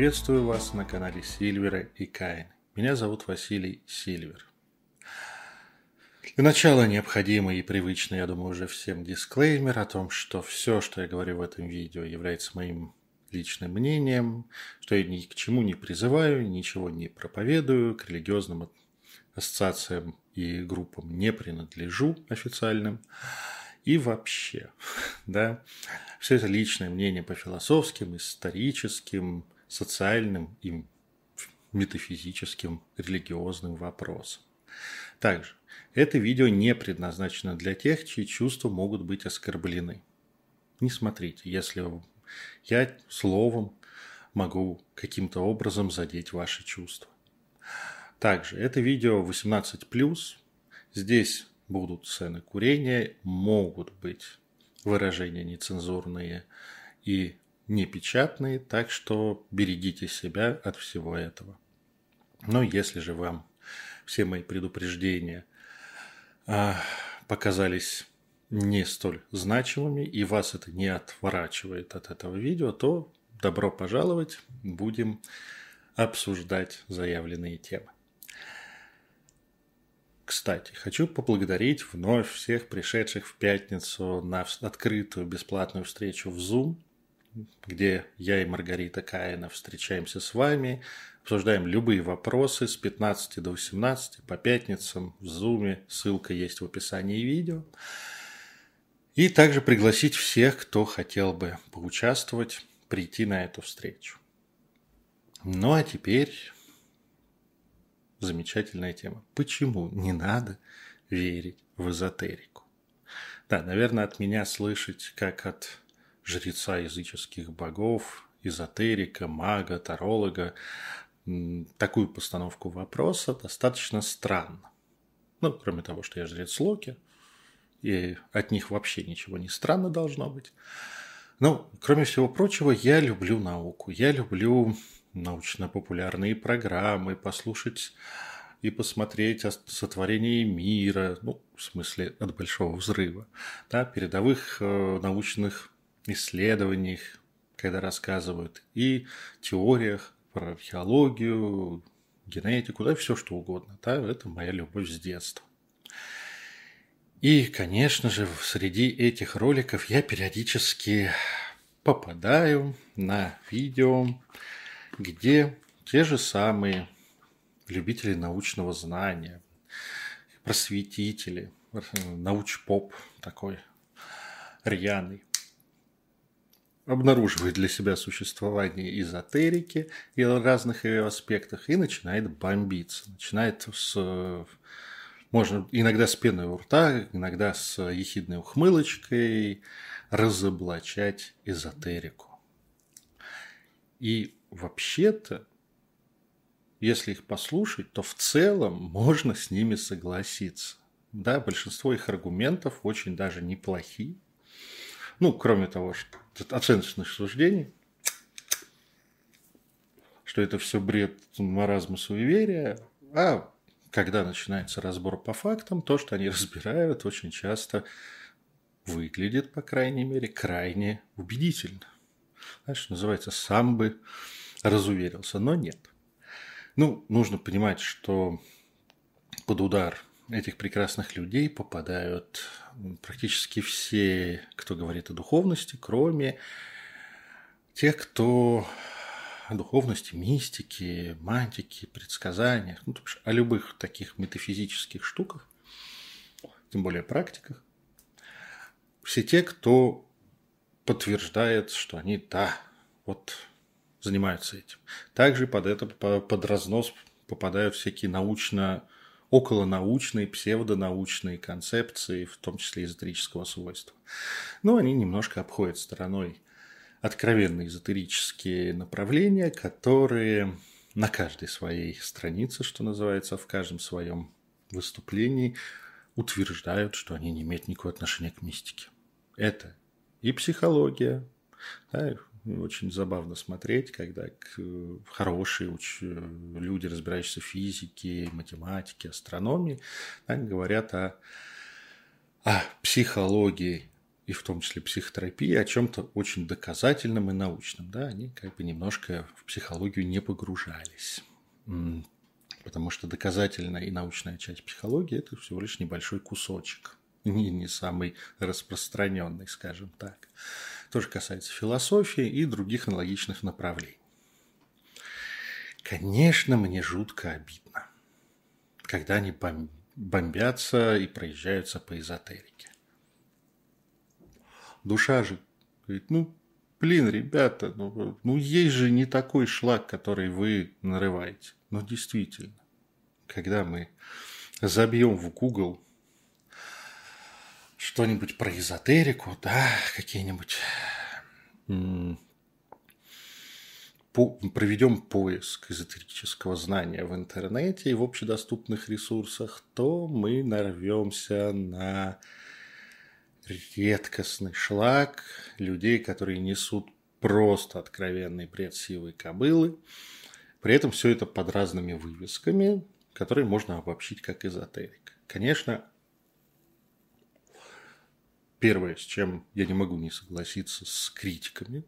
Приветствую вас на канале Сильвера и Каин. Меня зовут Василий Сильвер. Для начала необходимый и привычный, я думаю, уже всем дисклеймер о том, что все, что я говорю в этом видео, является моим личным мнением, что я ни к чему не призываю, ничего не проповедую, к религиозным ассоциациям и группам не принадлежу официальным. И вообще, да, все это личное мнение по философским, историческим, социальным и метафизическим, религиозным вопросам. Также, это видео не предназначено для тех, чьи чувства могут быть оскорблены. Не смотрите, если я словом могу каким-то образом задеть ваши чувства. Также, это видео 18+, здесь будут сцены курения, могут быть выражения нецензурные и непечатные, так что берегите себя от всего этого. Но если же вам все мои предупреждения а, показались не столь значимыми и вас это не отворачивает от этого видео, то добро пожаловать, будем обсуждать заявленные темы. Кстати, хочу поблагодарить вновь всех пришедших в пятницу на открытую бесплатную встречу в Zoom, где я и Маргарита Каина встречаемся с вами, обсуждаем любые вопросы с 15 до 18 по пятницам в Zoom. Ссылка есть в описании видео. И также пригласить всех, кто хотел бы поучаствовать, прийти на эту встречу. Ну а теперь замечательная тема. Почему не надо верить в эзотерику? Да, наверное, от меня слышать, как от жреца языческих богов, эзотерика, мага, таролога, такую постановку вопроса достаточно странно. Ну, кроме того, что я жрец Локи, и от них вообще ничего не странно должно быть. Ну, кроме всего прочего, я люблю науку. Я люблю научно-популярные программы, послушать и посмотреть о сотворении мира, ну, в смысле, от Большого Взрыва, да, передовых э, научных исследованиях, когда рассказывают, и теориях про археологию, генетику, да, все что угодно. Да, это моя любовь с детства. И, конечно же, среди этих роликов я периодически попадаю на видео, где те же самые любители научного знания, просветители, науч-поп такой рьяный, обнаруживает для себя существование эзотерики и разных ее аспектах и начинает бомбиться. Начинает с можно иногда с пеной у рта, иногда с ехидной ухмылочкой разоблачать эзотерику. И вообще-то, если их послушать, то в целом можно с ними согласиться. Да, большинство их аргументов очень даже неплохие. Ну, кроме того, что оценочных суждений, что это все бред маразма суеверия, а когда начинается разбор по фактам, то, что они разбирают, очень часто выглядит, по крайней мере, крайне убедительно. Знаешь, называется, сам бы разуверился, но нет. Ну, нужно понимать, что под удар этих прекрасных людей попадают практически все, кто говорит о духовности, кроме тех, кто о духовности, мистике, мантике, предсказаниях, ну, то есть о любых таких метафизических штуках, тем более практиках. Все те, кто подтверждает, что они, да, вот занимаются этим. Также под это, под разнос попадают всякие научно околонаучные, псевдонаучные концепции, в том числе эзотерического свойства. Но они немножко обходят стороной откровенно эзотерические направления, которые на каждой своей странице, что называется, в каждом своем выступлении утверждают, что они не имеют никакого отношения к мистике. Это и психология, да, очень забавно смотреть, когда хорошие уч... люди, разбирающиеся в физике, математике, астрономии, да, говорят о, о психологии и в том числе психотерапии, о чем-то очень доказательном и научном. Да? Они как бы немножко в психологию не погружались. Потому что доказательная и научная часть психологии – это всего лишь небольшой кусочек. Не, не самый распространенный, скажем так. Тоже касается философии и других аналогичных направлений. Конечно, мне жутко обидно, когда они бомбятся и проезжаются по эзотерике. Душа же говорит, ну, блин, ребята, ну, ну есть же не такой шлак, который вы нарываете. Ну, действительно, когда мы забьем в Google что-нибудь про эзотерику, да, какие-нибудь проведем поиск эзотерического знания в интернете и в общедоступных ресурсах, то мы нарвемся на редкостный шлак людей, которые несут просто откровенный бред сивой кобылы. При этом все это под разными вывесками, которые можно обобщить как эзотерик. Конечно, первое, с чем я не могу не согласиться с критиками,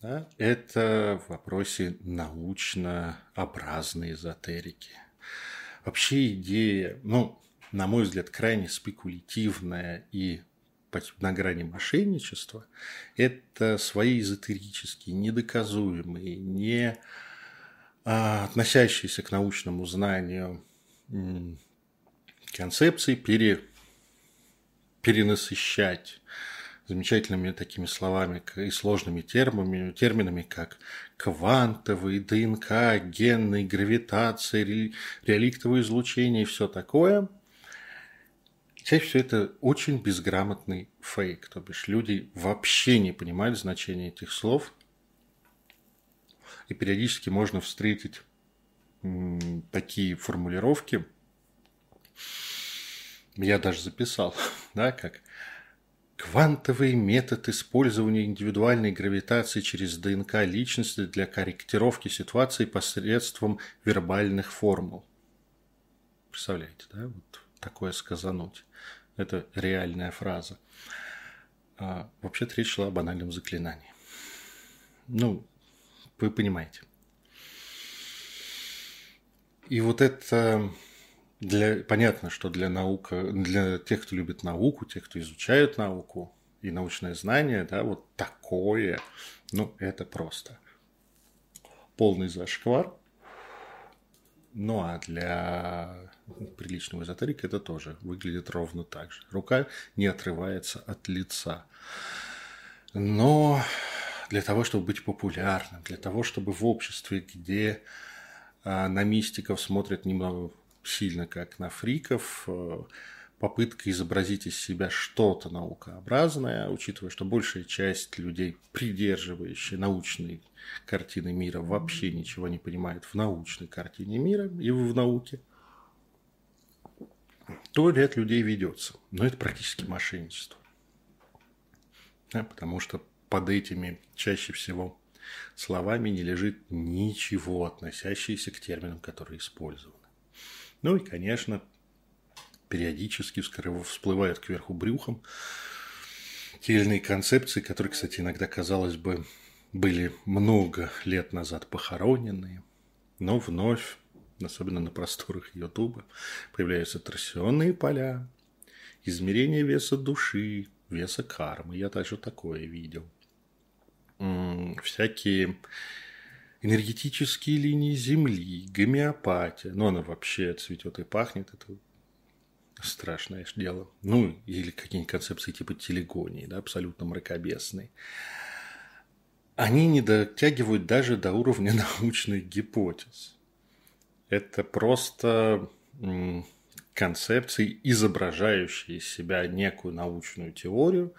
да, это в вопросе научно-образной эзотерики. Вообще идея, ну, на мой взгляд, крайне спекулятивная и на грани мошенничества, это свои эзотерические, недоказуемые, не а, относящиеся к научному знанию концепции пере, перенасыщать замечательными такими словами и сложными терминами, терминами, как квантовый, ДНК, генный, гравитация, реликтовое излучение и все такое – Чаще всего это очень безграмотный фейк, то бишь люди вообще не понимают значение этих слов, и периодически можно встретить такие формулировки, я даже записал, да, как Квантовый метод использования индивидуальной гравитации через ДНК личности для корректировки ситуации посредством вербальных формул. Представляете, да, вот такое сказануть. Это реальная фраза. А, вообще-то речь шла о банальном заклинании. Ну, вы понимаете. И вот это для, понятно, что для наука, для тех, кто любит науку, тех, кто изучает науку и научное знание, да, вот такое, ну, это просто полный зашквар. Ну, а для приличного эзотерика это тоже выглядит ровно так же. Рука не отрывается от лица. Но для того, чтобы быть популярным, для того, чтобы в обществе, где а, на мистиков смотрят немного сильно как на фриков, э, попытка изобразить из себя что-то наукообразное, учитывая, что большая часть людей, придерживающие научной картины мира, вообще ничего не понимает в научной картине мира и в науке, то ряд людей ведется. Но это практически мошенничество. Да, потому что под этими чаще всего словами не лежит ничего, относящееся к терминам, которые использованы. Ну и, конечно, периодически всплывают кверху брюхом те или иные концепции, которые, кстати, иногда, казалось бы, были много лет назад похороненные, но вновь, особенно на просторах Ютуба, появляются торсионные поля, измерение веса души, веса кармы. Я также такое видел. Всякие энергетические линии Земли, гомеопатия. Ну, она вообще цветет и пахнет. Это страшное дело. Ну, или какие-нибудь концепции типа телегонии, да, абсолютно мракобесные. Они не дотягивают даже до уровня научных гипотез. Это просто концепции, изображающие из себя некую научную теорию,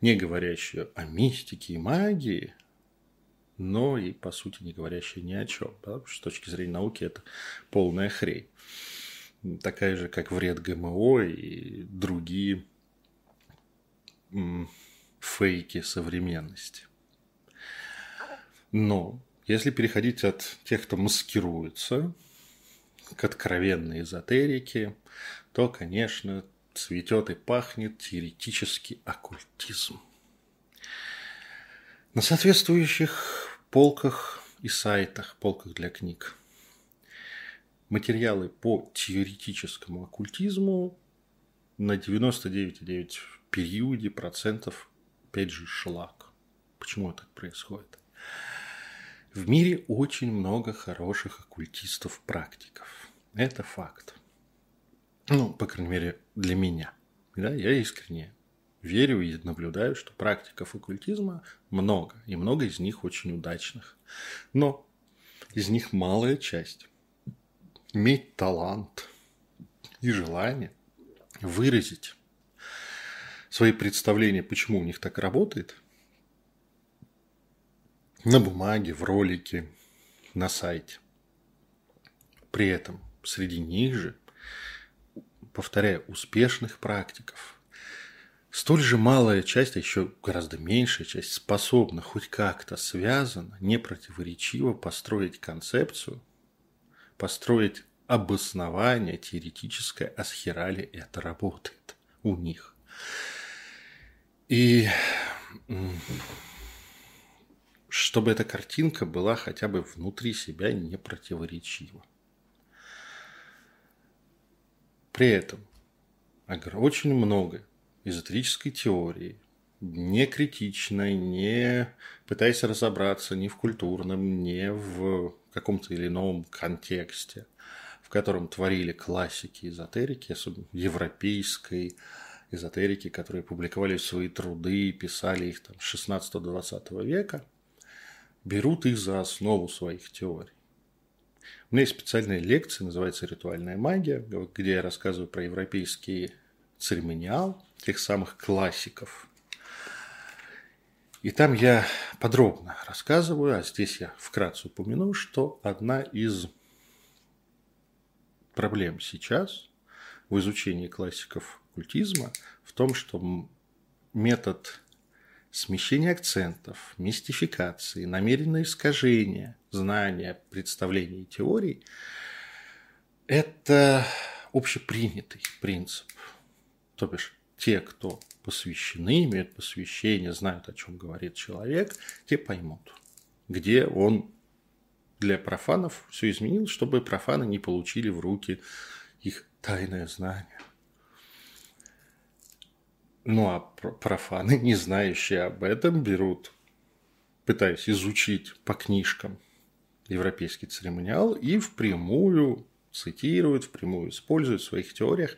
не говорящую о мистике и магии, но и, по сути, не говорящая ни о чем. Да? С точки зрения науки это полная хрень. Такая же, как вред ГМО и другие фейки современности. Но если переходить от тех, кто маскируется, к откровенной эзотерике, то, конечно, цветет и пахнет теоретический оккультизм – На соответствующих полках и сайтах, полках для книг, материалы по теоретическому оккультизму на 99,9 в периоде процентов, опять же, шлак. Почему так происходит? В мире очень много хороших оккультистов-практиков. Это факт. Ну, по крайней мере, для меня. Да, я искренне верю и наблюдаю, что практиков оккультизма много, и много из них очень удачных. Но из них малая часть иметь талант и желание выразить свои представления, почему у них так работает, на бумаге, в ролике, на сайте. При этом среди них же, повторяю, успешных практиков – Столь же малая часть, а еще гораздо меньшая часть, способна хоть как-то связано, непротиворечиво построить концепцию, построить обоснование теоретическое, а с херали это работает у них. И чтобы эта картинка была хотя бы внутри себя непротиворечива. При этом очень много эзотерической теории, не критичной, не пытаясь разобраться ни в культурном, ни в каком-то или ином контексте, в котором творили классики эзотерики, особенно европейской эзотерики, которые публиковали свои труды, писали их там с 16-20 века, берут их за основу своих теорий. У меня есть специальная лекция, называется «Ритуальная магия», где я рассказываю про европейский церемониал, тех самых классиков. И там я подробно рассказываю, а здесь я вкратце упомяну, что одна из проблем сейчас в изучении классиков культизма в том, что метод смещения акцентов, мистификации, намеренное искажение знания, представлений и теорий – это общепринятый принцип. То бишь, те, кто посвящены, имеют посвящение, знают, о чем говорит человек, те поймут, где он для профанов все изменил, чтобы профаны не получили в руки их тайное знание. Ну а профаны, не знающие об этом, берут, пытаясь изучить по книжкам европейский церемониал и впрямую цитируют, впрямую используют в своих теориях,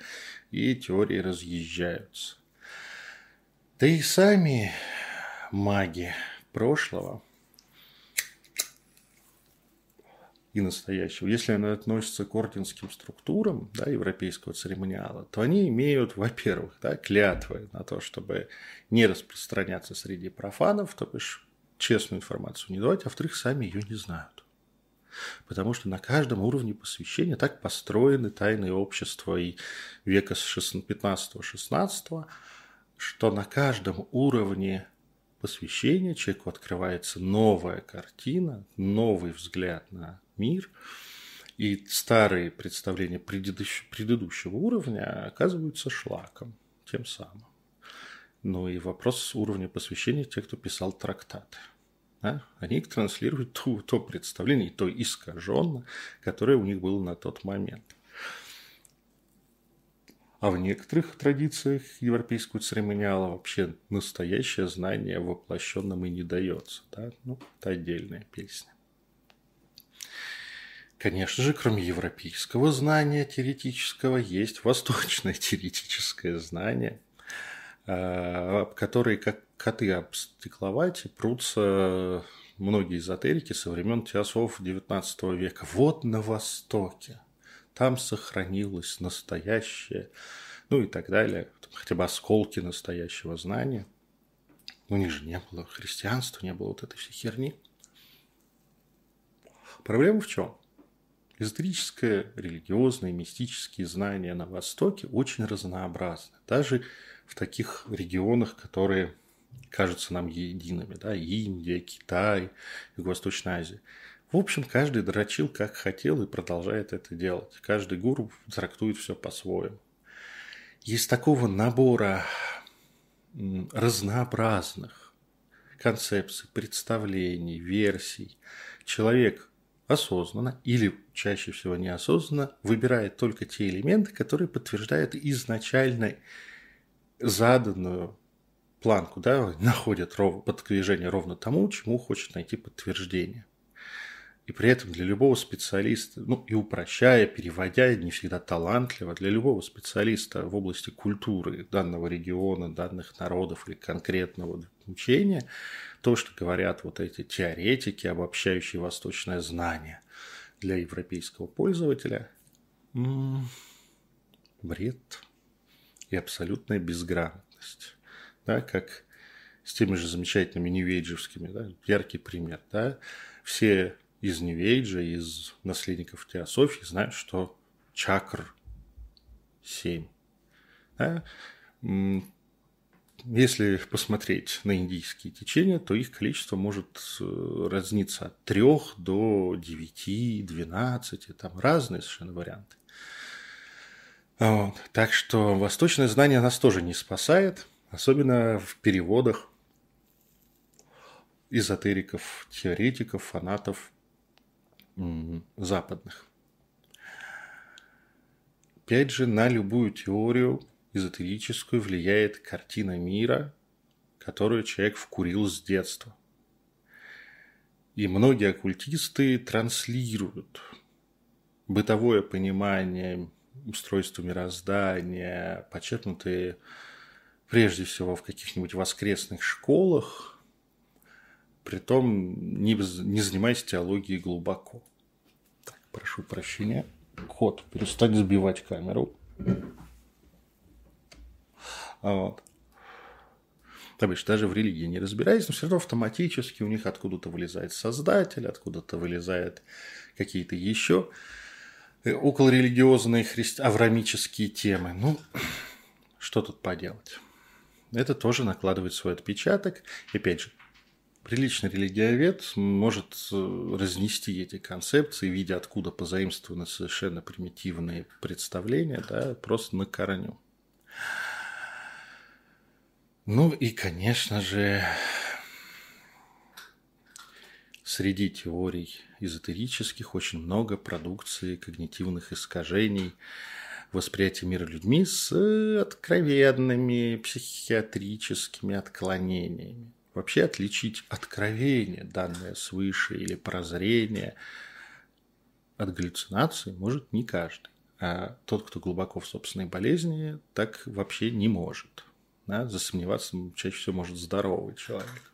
и теории разъезжаются. Да и сами маги прошлого и настоящего, если они относятся к орденским структурам да, европейского церемониала, то они имеют, во-первых, да, клятвы на то, чтобы не распространяться среди профанов, то бишь честную информацию не давать, а во-вторых, сами ее не знают. Потому что на каждом уровне посвящения так построены тайные общества и века с 15-16, что на каждом уровне посвящения человеку открывается новая картина, новый взгляд на мир, и старые представления предыдущего уровня оказываются шлаком тем самым. Ну и вопрос уровня посвящения тех, кто писал трактаты. Да? Они транслируют то, то представление, то искаженно, которое у них было на тот момент. А в некоторых традициях европейского церемониала вообще настоящее знание воплощенным и не дается. Да? Ну, это отдельная песня. Конечно же, кроме европейского знания теоретического, есть восточное теоретическое знание, которые как коты об стекловате прутся многие эзотерики со времен теософов XIX века. Вот на Востоке. Там сохранилось настоящее, ну и так далее, хотя бы осколки настоящего знания. У них же не было христианства, не было вот этой всей херни. Проблема в чем? Эзотерическое, религиозное, мистические знания на Востоке очень разнообразны. Даже в таких регионах, которые кажутся нам едиными, да, Индия, Китай, Юго-Восточная Азия. В общем, каждый дрочил как хотел и продолжает это делать. Каждый гуру трактует все по-своему. Из такого набора разнообразных, концепций, представлений, версий, человек осознанно или чаще всего неосознанно выбирает только те элементы, которые подтверждают изначально заданную планку, да, находят ров, подтверждение ровно тому, чему хочет найти подтверждение. И при этом для любого специалиста, ну и упрощая, переводя, не всегда талантливо, для любого специалиста в области культуры данного региона, данных народов или конкретного учения, то, что говорят вот эти теоретики, обобщающие восточное знание для европейского пользователя, бред и абсолютная безграмотность. Да, как с теми же замечательными ньюэйджевскими, да, яркий пример, да, все из Нью-Эйджа, из наследников теософии знают, что чакр 7. Да? Если посмотреть на индийские течения, то их количество может э, разниться от 3 до 9, 12, там разные совершенно варианты. Вот. Так что восточное знание нас тоже не спасает, особенно в переводах эзотериков, теоретиков, фанатов западных. Опять же, на любую теорию эзотерическую влияет картина мира, которую человек вкурил с детства. И многие оккультисты транслируют бытовое понимание устройства мироздания, почерпнутые прежде всего в каких-нибудь воскресных школах, притом не, не занимаясь теологией глубоко. Так, прошу прощения. Кот, перестань сбивать камеру. А вот. То бишь, даже в религии не разбираясь, но все равно автоматически у них откуда-то вылезает создатель, откуда-то вылезает какие-то еще околорелигиозные христи... аврамические темы. Ну, что тут поделать? Это тоже накладывает свой отпечаток. И опять же, Приличный религиовед может э, разнести эти концепции, видя откуда позаимствованы совершенно примитивные представления, да, просто на корню. Ну и, конечно же, среди теорий эзотерических очень много продукции когнитивных искажений, восприятия мира людьми с откровенными психиатрическими отклонениями. Вообще отличить откровение, данное свыше, или прозрение от галлюцинации может не каждый. А тот, кто глубоко в собственной болезни, так вообще не может. Да? Засомневаться чаще всего может здоровый человек.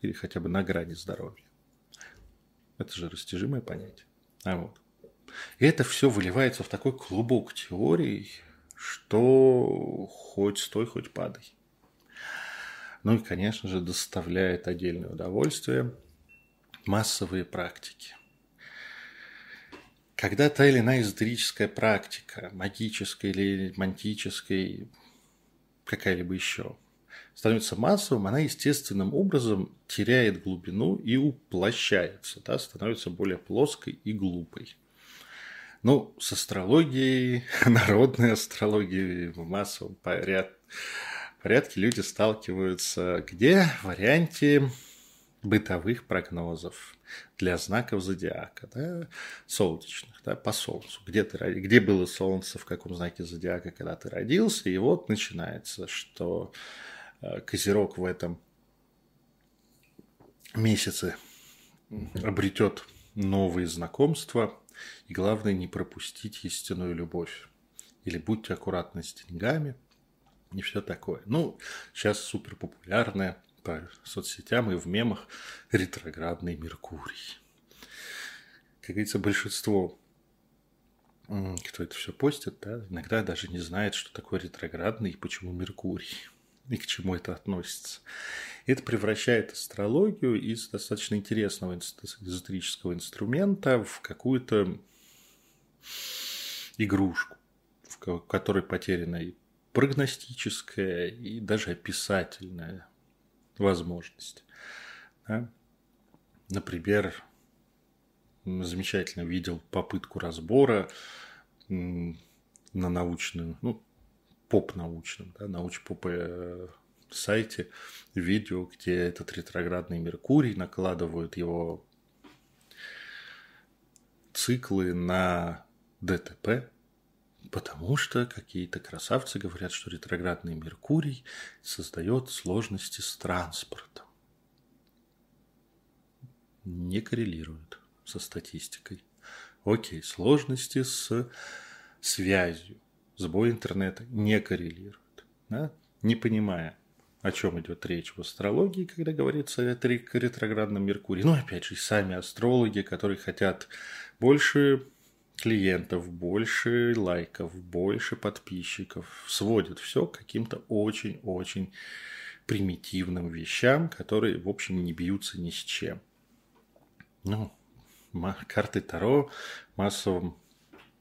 Или хотя бы на грани здоровья. Это же растяжимое понятие. А вот. И это все выливается в такой клубок теорий, что хоть стой, хоть падай. Ну и, конечно же, доставляет отдельное удовольствие массовые практики. Когда та или иная эзотерическая практика, магическая или мантическая, какая-либо еще, становится массовым, она естественным образом теряет глубину и уплощается, да, становится более плоской и глупой. Ну, с астрологией, народной астрологией в массовом порядке порядке люди сталкиваются где? В варианте бытовых прогнозов для знаков зодиака, да, солнечных, да, по Солнцу. Где, ты, где было Солнце, в каком знаке зодиака, когда ты родился. И вот начинается, что Козерог в этом месяце обретет новые знакомства. И главное, не пропустить истинную любовь. Или будьте аккуратны с деньгами – и все такое. Ну, сейчас супер популярная по соцсетям и в мемах ретроградный Меркурий. Как говорится, большинство, кто это все постит, да, иногда даже не знает, что такое ретроградный и почему Меркурий и к чему это относится. Это превращает астрологию из достаточно интересного эзотерического инструмента в какую-то игрушку, в которой потеряна и прогностическая и даже описательная возможность. Да? Например, замечательно видел попытку разбора на научную, ну, поп-научном, да, науч-поп сайте видео, где этот ретроградный Меркурий накладывают его циклы на ДТП, потому что какие-то красавцы говорят, что ретроградный Меркурий создает сложности с транспортом. Не коррелирует со статистикой. Окей, сложности с связью, сбой интернета не коррелирует. Да? Не понимая, о чем идет речь в астрологии, когда говорится о ретроградном Меркурии. Ну, опять же, сами астрологи, которые хотят больше клиентов, больше лайков, больше подписчиков, сводят все к каким-то очень-очень примитивным вещам, которые, в общем, не бьются ни с чем. Ну, карты Таро в массовом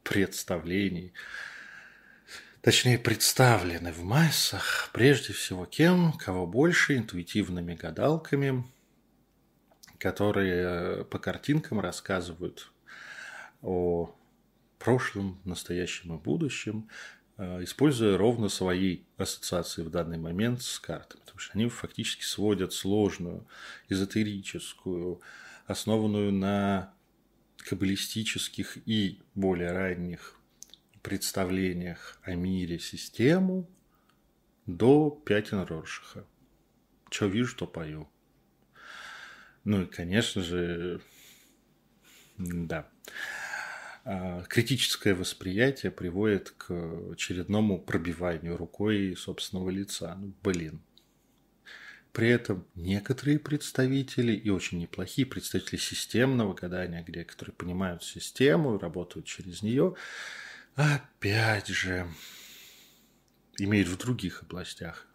представлении – точнее представлены в массах прежде всего кем, кого больше, интуитивными гадалками, которые по картинкам рассказывают о прошлом, настоящем и будущем, э, используя ровно свои ассоциации в данный момент с картами. Потому что они фактически сводят сложную, эзотерическую, основанную на каббалистических и более ранних представлениях о мире систему до пятен Роршиха. Что вижу, то пою. Ну и, конечно же, да. А, критическое восприятие приводит к очередному пробиванию рукой собственного лица. Ну, блин. При этом некоторые представители, и очень неплохие представители системного гадания, где, которые понимают систему, работают через нее, опять же, имеет в других областях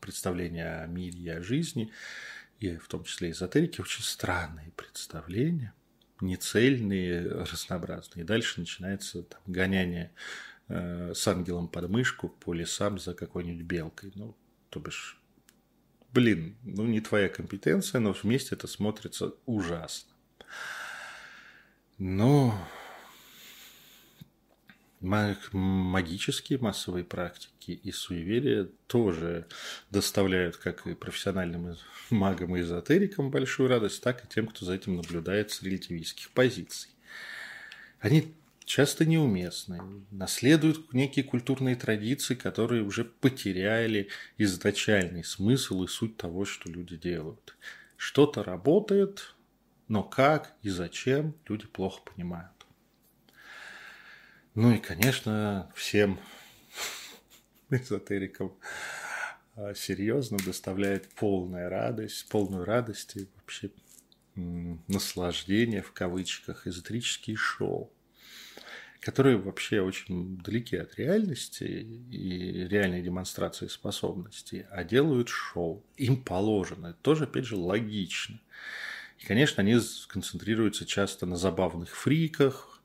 представления о мире и о жизни, и в том числе эзотерики, очень странные представления, нецельные, разнообразные. И дальше начинается там, гоняние э, с ангелом под мышку по лесам за какой-нибудь белкой. Ну, то бишь, блин, ну не твоя компетенция, но вместе это смотрится ужасно. Но магические массовые практики и суеверия тоже доставляют как и профессиональным магам и эзотерикам большую радость, так и тем, кто за этим наблюдает с релятивистских позиций. Они часто неуместны, наследуют некие культурные традиции, которые уже потеряли изначальный смысл и суть того, что люди делают. Что-то работает, но как и зачем люди плохо понимают. Ну и, конечно, всем эзотерикам а, серьезно доставляет полная радость, полную радость и вообще наслаждение в кавычках эзотерические шоу, которые вообще очень далеки от реальности и реальной демонстрации способностей, а делают шоу. Им положено. Это тоже, опять же, логично. И, конечно, они концентрируются часто на забавных фриках,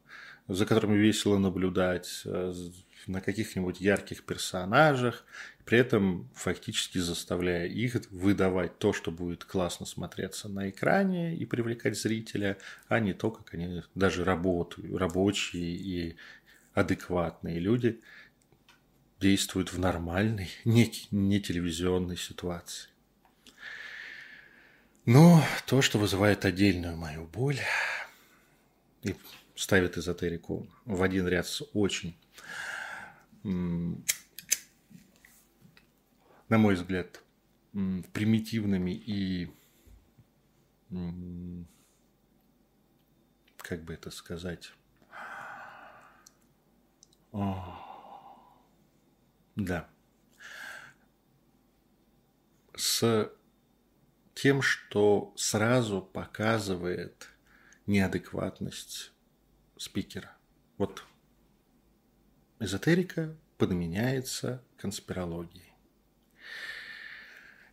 за которыми весело наблюдать, э, на каких-нибудь ярких персонажах, при этом фактически заставляя их выдавать то, что будет классно смотреться на экране и привлекать зрителя, а не то, как они даже работают, рабочие и адекватные люди действуют в нормальной, не, не телевизионной ситуации. Но то, что вызывает отдельную мою боль, и ставит эзотерику в один ряд с очень, на мой взгляд, примитивными и, как бы это сказать, да, с тем, что сразу показывает неадекватность спикера. Вот эзотерика подменяется конспирологией.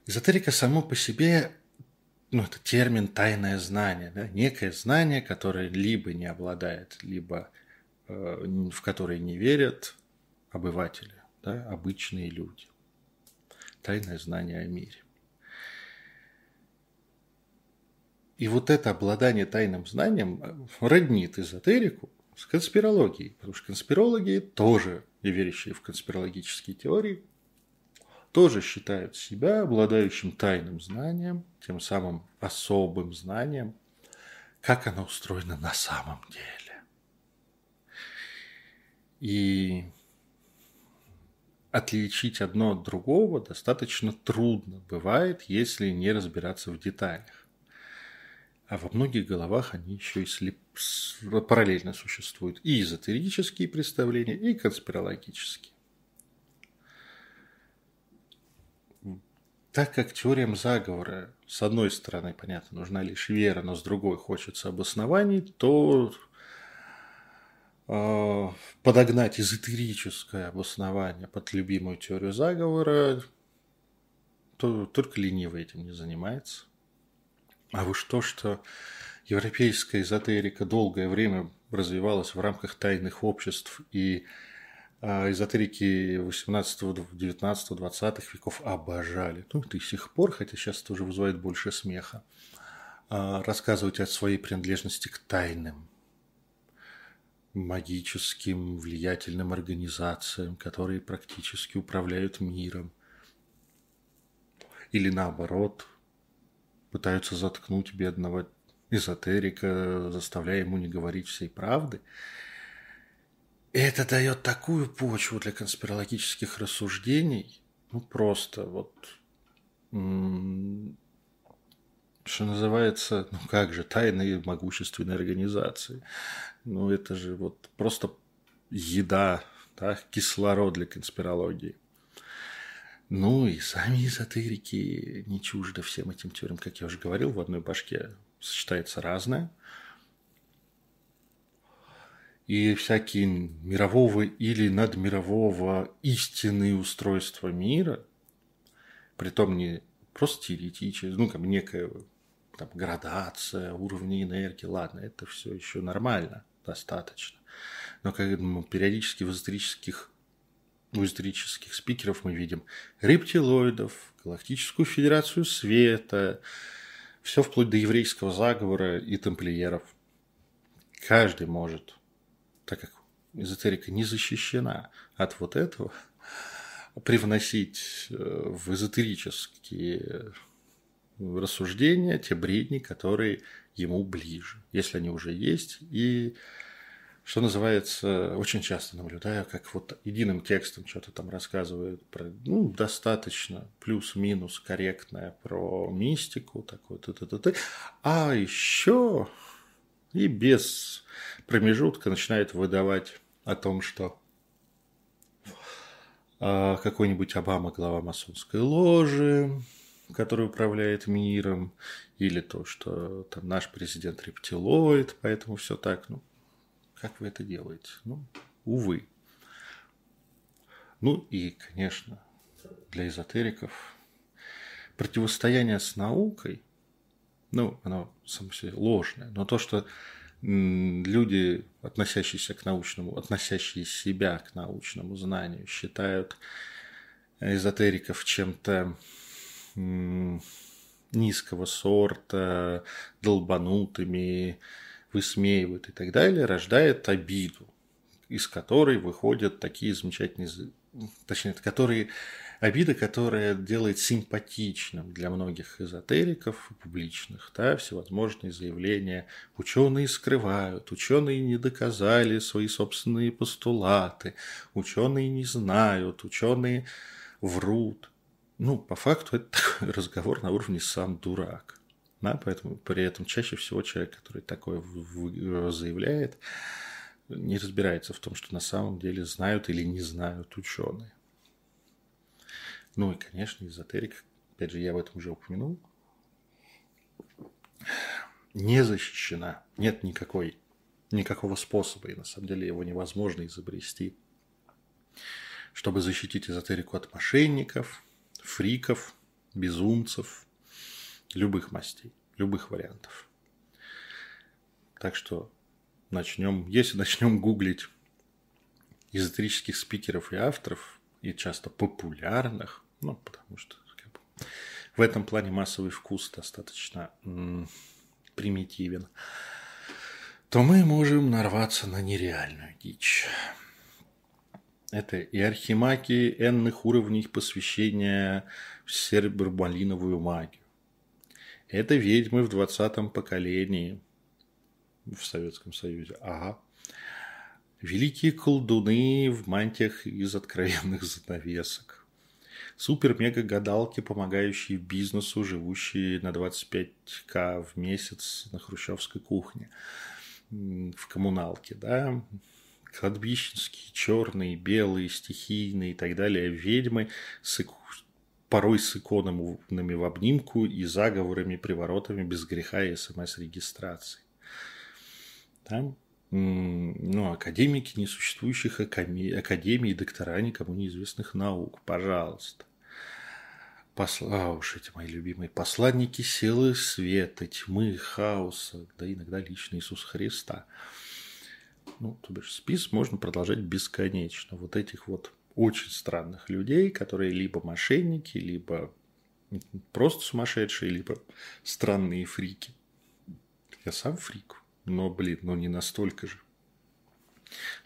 Эзотерика само по себе, ну, это термин тайное знание, да? некое знание, которое либо не обладает, либо э, в которое не верят обыватели, да? обычные люди. Тайное знание о мире. И вот это обладание тайным знанием э, роднит эзотерику с конспирологией. Потому что конспирологи тоже, и верящие в конспирологические теории, тоже считают себя обладающим тайным знанием, тем самым особым знанием, как оно устроено на самом деле. И отличить одно от другого достаточно трудно бывает, если не разбираться в деталях. А во многих головах они еще и слеп... параллельно существуют. И эзотерические представления, и конспирологические. Так как теориям заговора, с одной стороны, понятно, нужна лишь вера, но с другой хочется обоснований, то э, подогнать эзотерическое обоснование под любимую теорию заговора, то только ленивый этим не занимается. А вы что, что европейская эзотерика долгое время развивалась в рамках тайных обществ и а эзотерики 18, 19, 20 веков обожали. Ну, и сих пор, хотя сейчас это уже вызывает больше смеха. А, рассказывать о своей принадлежности к тайным, магическим, влиятельным организациям, которые практически управляют миром. Или наоборот, пытаются заткнуть бедного эзотерика, заставляя ему не говорить всей правды – это дает такую почву для конспирологических рассуждений, ну просто вот, что называется, ну как же, тайные могущественные организации. Ну это же вот просто еда, да, кислород для конспирологии. Ну и сами эзотерики не чужды всем этим теориям, как я уже говорил, в одной башке сочетается разное – и всякие мирового или надмирового истинные устройства мира, притом не просто теоретически, ну, как некая там, градация уровня энергии, ладно, это все еще нормально, достаточно. Но когда мы периодически в эзотерических у исторических спикеров мы видим рептилоидов, Галактическую Федерацию Света, все вплоть до еврейского заговора и тамплиеров. Каждый может так как эзотерика не защищена от вот этого, привносить э, в эзотерические рассуждения те бредни, которые ему ближе, если они уже есть. И, что называется, очень часто наблюдаю, как вот единым текстом что-то там рассказывают про, ну, достаточно плюс-минус корректное про мистику, такой т -т -т -т. а еще и без промежутка начинает выдавать о том, что а, какой-нибудь Обама глава масонской ложи, который управляет миром, или то, что там наш президент рептилоид, поэтому все так. Ну, как вы это делаете? Ну, увы. Ну и, конечно, для эзотериков противостояние с наукой – ну, оно само себе ложное, но то, что люди, относящиеся к научному, относящие себя к научному знанию, считают эзотериков чем-то низкого сорта, долбанутыми, высмеивают и так далее, рождает обиду, из которой выходят такие замечательные, точнее, которые обида, которая делает симпатичным для многих эзотериков публичных, да, всевозможные заявления. Ученые скрывают, ученые не доказали свои собственные постулаты, ученые не знают, ученые врут. Ну, по факту это разговор на уровне сам дурак. Да, поэтому при этом чаще всего человек, который такое заявляет, не разбирается в том, что на самом деле знают или не знают ученые. Ну и, конечно, эзотерика, опять же, я в этом уже упомянул, не защищена. Нет никакой, никакого способа, и на самом деле его невозможно изобрести, чтобы защитить эзотерику от мошенников, фриков, безумцев, любых мастей, любых вариантов. Так что начнем, если начнем гуглить эзотерических спикеров и авторов, и часто популярных, ну, потому что как бы, в этом плане массовый вкус достаточно м- примитивен, то мы можем нарваться на нереальную дичь. Это и архимаги энных уровней посвящения в сербро-малиновую магию. Это ведьмы в двадцатом поколении в Советском Союзе. Ага. Великие колдуны в мантиях из откровенных занавесок. Супер-мега-гадалки, помогающие бизнесу, живущие на 25к в месяц на хрущевской кухне в коммуналке, да, кладбищенские, черные, белые, стихийные и так далее ведьмы с, порой с иконами в обнимку и заговорами, приворотами без греха и смс-регистрации. Там ну, академики несуществующих академий, доктора никому неизвестных наук, пожалуйста. Посла... А уж эти мои любимые посланники силы света, тьмы, хаоса, да иногда лично Иисуса Христа – ну, то бишь спис можно продолжать бесконечно. Вот этих вот очень странных людей, которые либо мошенники, либо просто сумасшедшие, либо странные фрики. Я сам фрик, но, блин, ну не настолько же.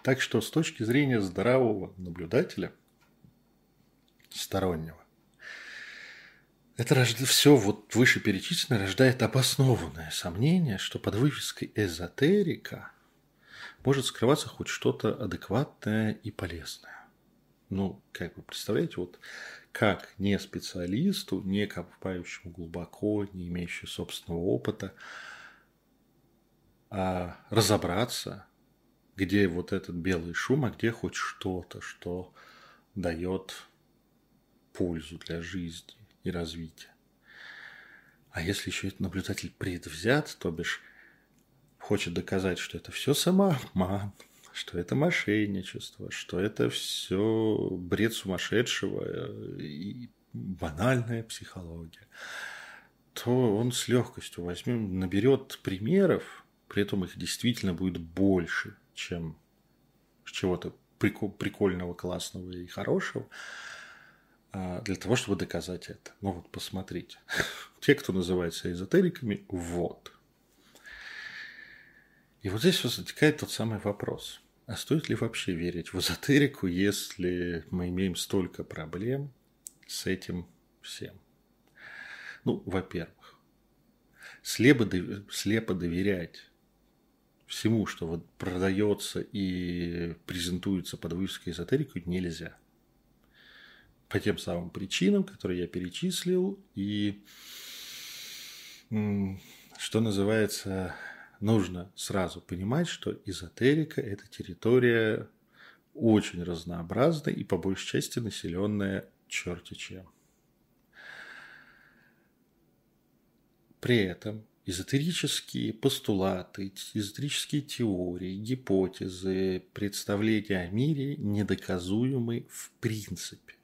Так что с точки зрения здорового наблюдателя, стороннего, это рожд... все вот вышеперечисленное рождает обоснованное сомнение, что под вывеской эзотерика – может скрываться хоть что-то адекватное и полезное. Ну, как вы представляете, вот как не специалисту, не копающему глубоко, не имеющему собственного опыта, а разобраться, где вот этот белый шум, а где хоть что-то, что дает пользу для жизни и развития. А если еще этот наблюдатель предвзят, то бишь хочет доказать, что это все самообман, что это мошенничество, что это все бред сумасшедшего и банальная психология, то он с легкостью возьмет, наберет примеров, при этом их действительно будет больше, чем чего-то прикольного, классного и хорошего, а, для того, чтобы доказать это. Ну вот, посмотрите. Те, кто называется эзотериками, вот. И вот здесь возникает тот самый вопрос. А стоит ли вообще верить в эзотерику, если мы имеем столько проблем с этим всем? Ну, во-первых, слепо, слепо доверять всему, что вот продается и презентуется под вывеской эзотерику, нельзя. По тем самым причинам, которые я перечислил, и что называется, нужно сразу понимать, что эзотерика – это территория очень разнообразная и по большей части населенная черти чем. При этом эзотерические постулаты, эзотерические теории, гипотезы, представления о мире недоказуемы в принципе.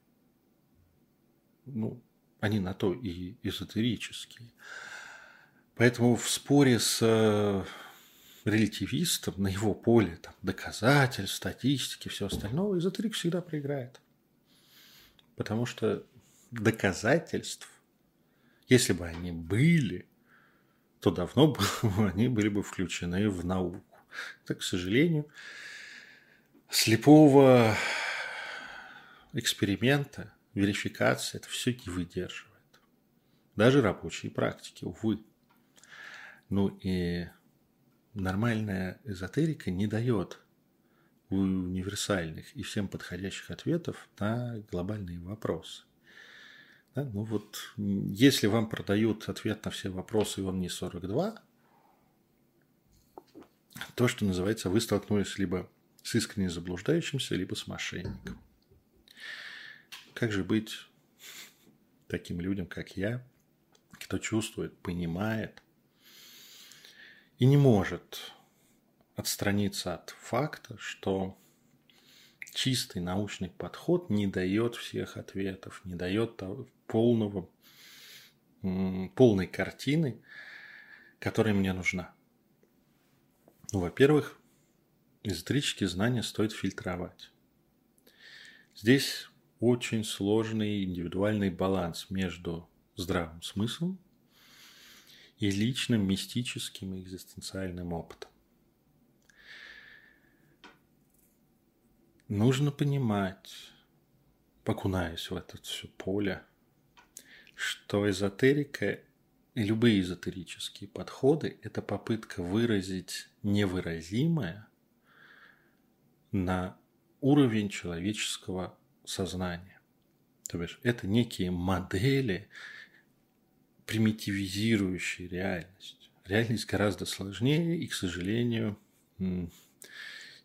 Ну, они на то и эзотерические. Поэтому в споре с э, релятивистом на его поле там, доказательств, статистики, все остальное, эзотерик всегда проиграет. Потому что доказательств, если бы они были, то давно бы они были бы включены в науку. Так, к сожалению, слепого эксперимента, верификации это все не выдерживает. Даже рабочие практики, увы. Ну и нормальная эзотерика не дает универсальных и всем подходящих ответов на глобальные вопросы. Да? Ну вот, если вам продают ответ на все вопросы, и он не 42, то, что называется, вы столкнулись либо с искренне заблуждающимся, либо с мошенником. Как же быть таким людям, как я, кто чувствует, понимает – и не может отстраниться от факта, что чистый научный подход не дает всех ответов, не дает полного, полной картины, которая мне нужна. Ну, во-первых, эзотерические знания стоит фильтровать. Здесь очень сложный индивидуальный баланс между здравым смыслом и личным мистическим и экзистенциальным опытом. нужно понимать, окунаясь в это все поле, что эзотерика и любые эзотерические подходы – это попытка выразить невыразимое на уровень человеческого сознания. То есть это некие модели, примитивизирующие реальность. Реальность гораздо сложнее и, к сожалению,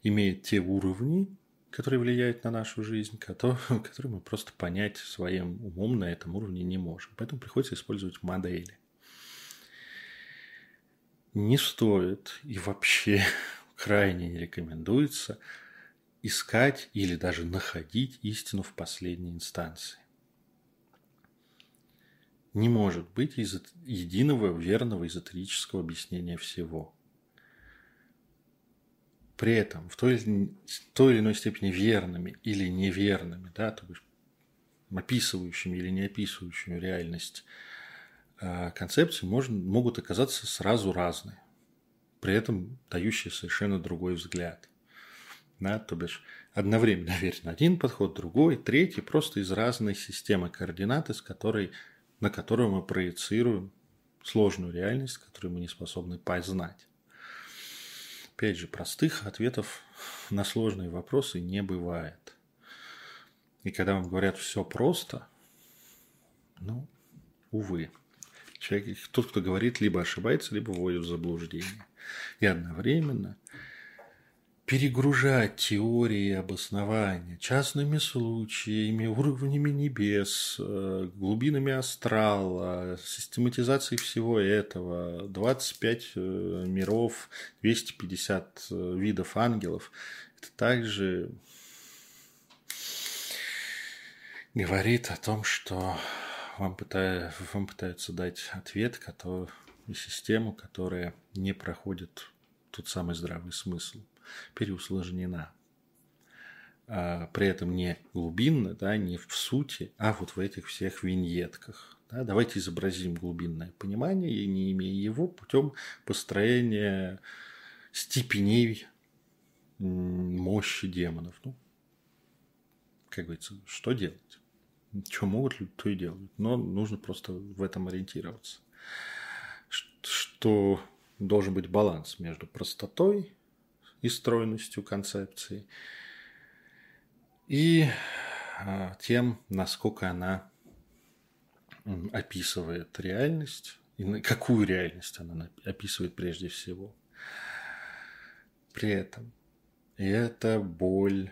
имеет те уровни, которые влияют на нашу жизнь, которые мы просто понять своим умом на этом уровне не можем. Поэтому приходится использовать модели. Не стоит и вообще крайне не рекомендуется искать или даже находить истину в последней инстанции. Не может быть единого верного эзотерического объяснения всего – при этом в той, в той или иной степени верными или неверными, да, то есть описывающими или не описывающими реальность а, концепции можно, могут оказаться сразу разные, при этом дающие совершенно другой взгляд. Да, то бишь одновременно верен один подход, другой, третий, просто из разной системы координат, из которой, на которую мы проецируем сложную реальность, которую мы не способны познать. Опять же, простых ответов на сложные вопросы не бывает. И когда вам говорят все просто, ну, увы. Человек, тот, кто говорит, либо ошибается, либо вводит в заблуждение. И одновременно перегружать теории обоснования частными случаями, уровнями небес, э, глубинами астрала, систематизацией всего этого, 25 э, миров, 250 э, видов ангелов, это также говорит о том, что вам, пытаются, вам пытаются дать ответ, который, систему, которая не проходит тот самый здравый смысл – переусложнена. А при этом не глубинно, да, не в сути, а вот в этих всех виньетках. Да. Давайте изобразим глубинное понимание, и не имея его, путем построения степеней мощи демонов. Ну, как говорится, что делать? Что могут, то и делают. Но нужно просто в этом ориентироваться. Что должен быть баланс между простотой и стройностью концепции, и а, тем, насколько она описывает реальность, и какую реальность она описывает прежде всего. При этом это боль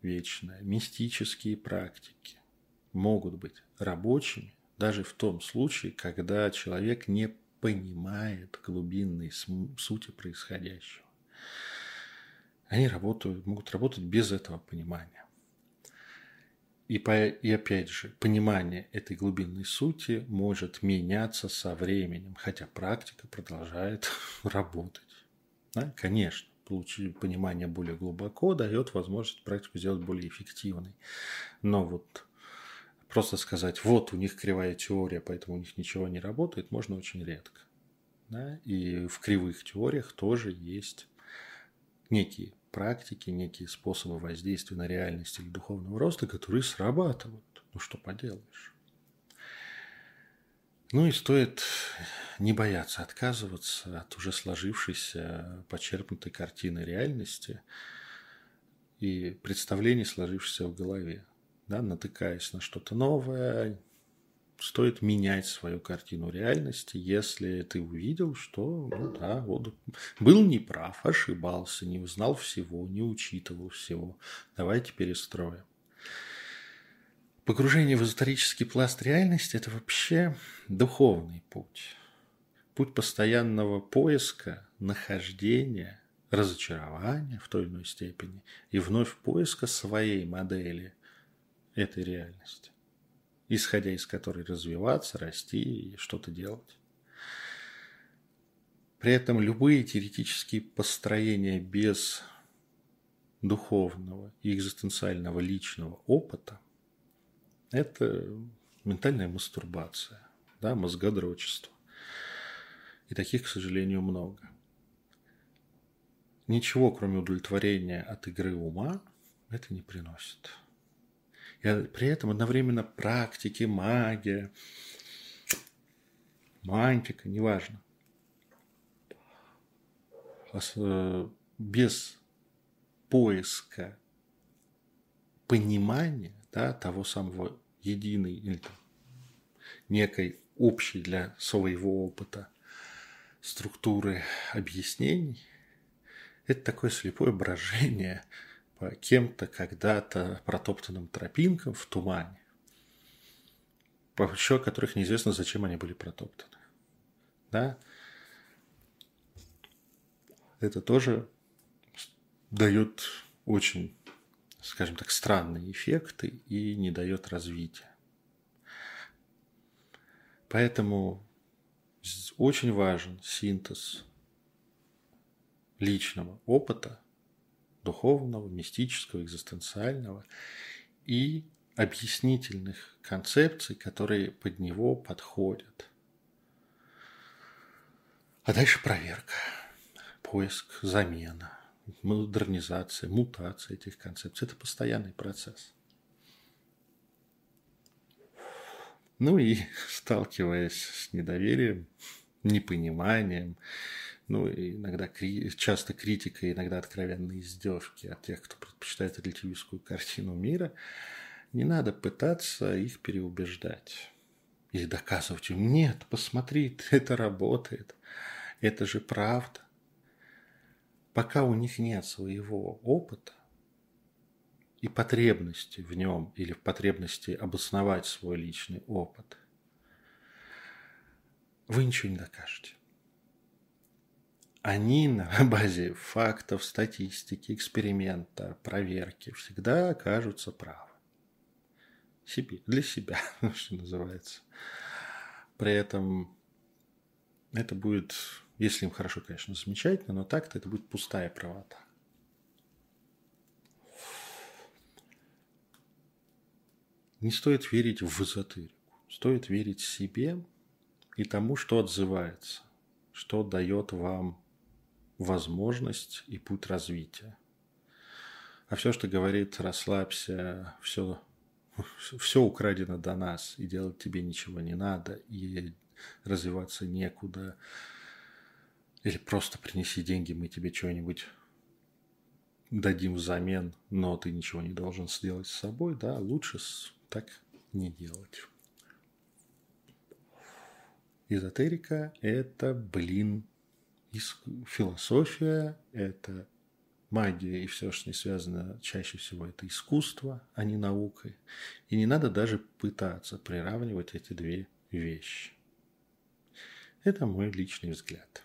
вечная, мистические практики могут быть рабочими даже в том случае, когда человек не понимает глубинной сути происходящего. Они работают, могут работать без этого понимания. И, по, и опять же, понимание этой глубинной сути может меняться со временем, хотя практика продолжает работать. Да? Конечно, получить понимание более глубоко дает возможность практику сделать более эффективной. Но вот просто сказать, вот у них кривая теория, поэтому у них ничего не работает, можно очень редко. Да? И в кривых теориях тоже есть некие практики, некие способы воздействия на реальность или духовного роста, которые срабатывают. Ну что поделаешь. Ну и стоит не бояться отказываться от уже сложившейся, почерпнутой картины реальности и представлений, сложившихся в голове. Да, натыкаясь на что-то новое, стоит менять свою картину реальности, если ты увидел, что, ну да, вот, был неправ, ошибался, не узнал всего, не учитывал всего. Давайте перестроим. Погружение в эзотерический пласт реальности – это вообще духовный путь. Путь постоянного поиска, нахождения, разочарования в той или иной степени и вновь поиска своей модели этой реальности исходя из которой развиваться, расти и что-то делать. При этом любые теоретические построения без духовного и экзистенциального личного опыта – это ментальная мастурбация, да, мозгодрочество. И таких, к сожалению, много. Ничего, кроме удовлетворения от игры ума, это не приносит. И при этом одновременно практики, магия, мантика, неважно. Э, без поиска понимания да, того самого единой или там, некой общей для своего опыта структуры объяснений, это такое слепое брожение по кем-то когда-то протоптанным тропинкам в тумане, по еще которых неизвестно, зачем они были протоптаны. Да? Это тоже дает очень, скажем так, странные эффекты и не дает развития. Поэтому очень важен синтез личного опыта, духовного, мистического, экзистенциального и объяснительных концепций, которые под него подходят. А дальше проверка, поиск, замена, модернизация, мутация этих концепций. Это постоянный процесс. Ну и сталкиваясь с недоверием, непониманием, ну, иногда часто критика, иногда откровенные издевки от тех, кто предпочитает релятивистскую картину мира, не надо пытаться их переубеждать или доказывать им, нет, посмотри, это работает, это же правда. Пока у них нет своего опыта и потребности в нем или в потребности обосновать свой личный опыт, вы ничего не докажете они на базе фактов, статистики, эксперимента, проверки всегда окажутся правы. Себе, для себя, что называется. При этом это будет, если им хорошо, конечно, замечательно, но так-то это будет пустая правота. Не стоит верить в эзотерику. Стоит верить себе и тому, что отзывается, что дает вам возможность и путь развития. А все, что говорит «расслабься», все, все украдено до нас, и делать тебе ничего не надо, и развиваться некуда, или просто принеси деньги, мы тебе что-нибудь дадим взамен, но ты ничего не должен сделать с собой, да, лучше так не делать. Эзотерика – это, блин, философия – это магия и все, что не связано, чаще всего это искусство, а не наука. И не надо даже пытаться приравнивать эти две вещи. Это мой личный взгляд.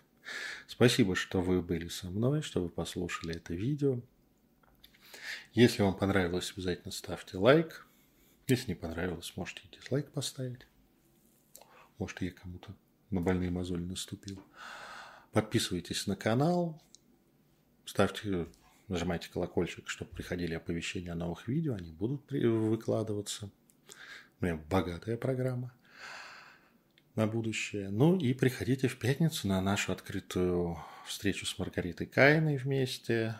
Спасибо, что вы были со мной, что вы послушали это видео. Если вам понравилось, обязательно ставьте лайк. Если не понравилось, можете дизлайк поставить. Может, я кому-то на больные мозоли наступил. Подписывайтесь на канал, ставьте, нажимайте колокольчик, чтобы приходили оповещения о новых видео, они будут выкладываться. У меня богатая программа на будущее. Ну и приходите в пятницу на нашу открытую встречу с Маргаритой Кайной вместе.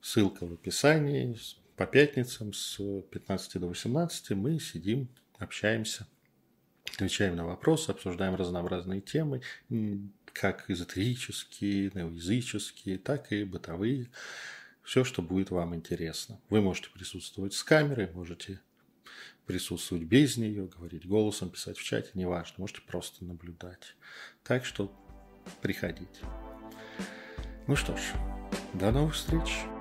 Ссылка в описании. По пятницам с 15 до 18 мы сидим, общаемся, отвечаем на вопросы, обсуждаем разнообразные темы как эзотерические, неоязыческие, так и бытовые. Все, что будет вам интересно. Вы можете присутствовать с камерой, можете присутствовать без нее, говорить голосом, писать в чате, неважно, можете просто наблюдать. Так что приходите. Ну что ж, до новых встреч.